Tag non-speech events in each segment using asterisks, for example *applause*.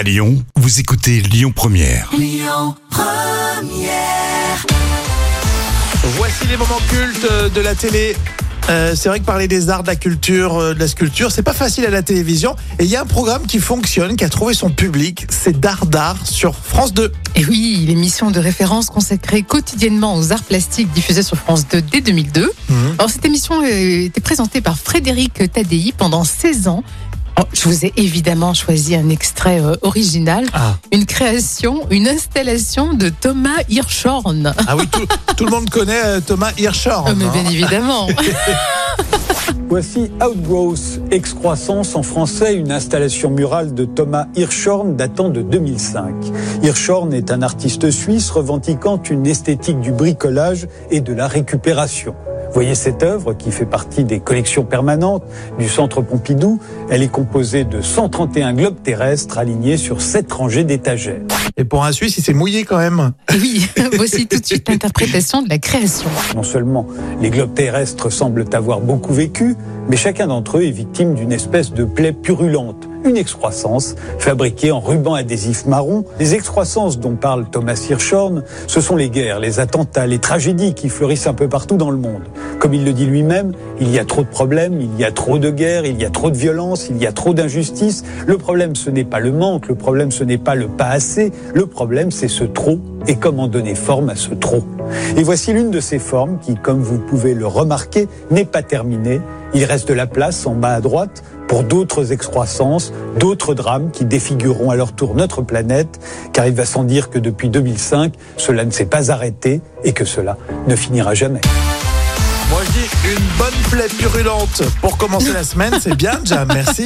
À Lyon, vous écoutez Lyon Première. Voici les moments cultes euh, de la télé. Euh, c'est vrai que parler des arts, de la culture, euh, de la sculpture, c'est pas facile à la télévision. Et il y a un programme qui fonctionne, qui a trouvé son public, c'est Dardar sur France 2. Et oui, l'émission de référence consacrée quotidiennement aux arts plastiques diffusée sur France 2 dès 2002. Alors cette émission euh, était présentée par Frédéric Tadei pendant 16 ans. Oh, je vous ai évidemment choisi un extrait euh, original, Ah. une création, une installation de Thomas Hirschhorn. Ah oui, tout, tout le monde connaît euh, Thomas Hirschhorn. Ah, mais hein. bien évidemment. *laughs* Voici Outgrowth, excroissance en français, une installation murale de Thomas Hirschhorn datant de 2005. Hirschhorn est un artiste suisse revendiquant une esthétique du bricolage et de la récupération. Voyez cette œuvre qui fait partie des collections permanentes du Centre Pompidou. Elle est composée de 131 globes terrestres alignés sur sept rangées d'étagères. Et pour un Suisse, il s'est mouillé quand même. Oui, *laughs* voici tout de suite l'interprétation de la création. Non seulement les globes terrestres semblent avoir beaucoup vécu, mais chacun d'entre eux est victime d'une espèce de plaie purulente, une excroissance fabriquée en ruban adhésif marron. Les excroissances dont parle Thomas Hirschhorn, ce sont les guerres, les attentats, les tragédies qui fleurissent un peu partout dans le monde. Comme il le dit lui-même, il y a trop de problèmes, il y a trop de guerres, il y a trop de violence, il y a trop d'injustice. Le problème, ce n'est pas le manque, le problème, ce n'est pas le pas assez, le problème, c'est ce trop et comment donner forme à ce trop? Et voici l'une de ces formes qui, comme vous pouvez le remarquer, n'est pas terminée. Il reste de la place en bas à droite pour d'autres excroissances, d'autres drames qui défigureront à leur tour notre planète, car il va sans dire que depuis 2005, cela ne s'est pas arrêté et que cela ne finira jamais. Moi, je dis une bonne plaie purulente pour commencer la semaine. C'est bien, Jam. Merci.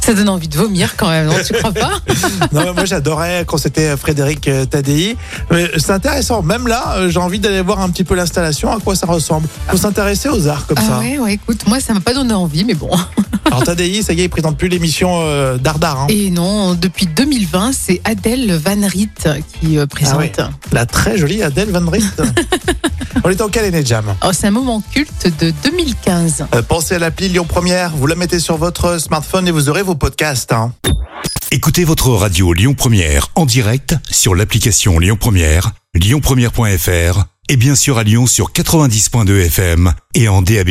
Ça donne envie de vomir quand même, non Tu crois pas? Non, mais moi, j'adorais quand c'était Frédéric euh, Tadei. Mais C'est intéressant. Même là, euh, j'ai envie d'aller voir un petit peu l'installation, à quoi ça ressemble. Faut s'intéresser aux arts comme Ah ça. ouais, ouais, écoute, moi ça m'a pas donné envie, mais bon. Alors Tadei, ça y est, il présente plus l'émission euh, Dardar. Hein. Et non, depuis 2020, c'est Adèle Van Riet qui euh, Ah présente. oui. La très jolie Adèle Van Riet. *laughs* On est en quelle année, Jam? Oh, c'est un moment culte de 2015. Euh, Pensez à l'appli Lyon Première. Vous la mettez sur votre smartphone et vous aurez vos podcasts. hein. Écoutez votre radio Lyon Première en direct sur l'application Lyon Première, lyonpremière.fr et bien sûr à Lyon sur 90.2 FM et en DAB+.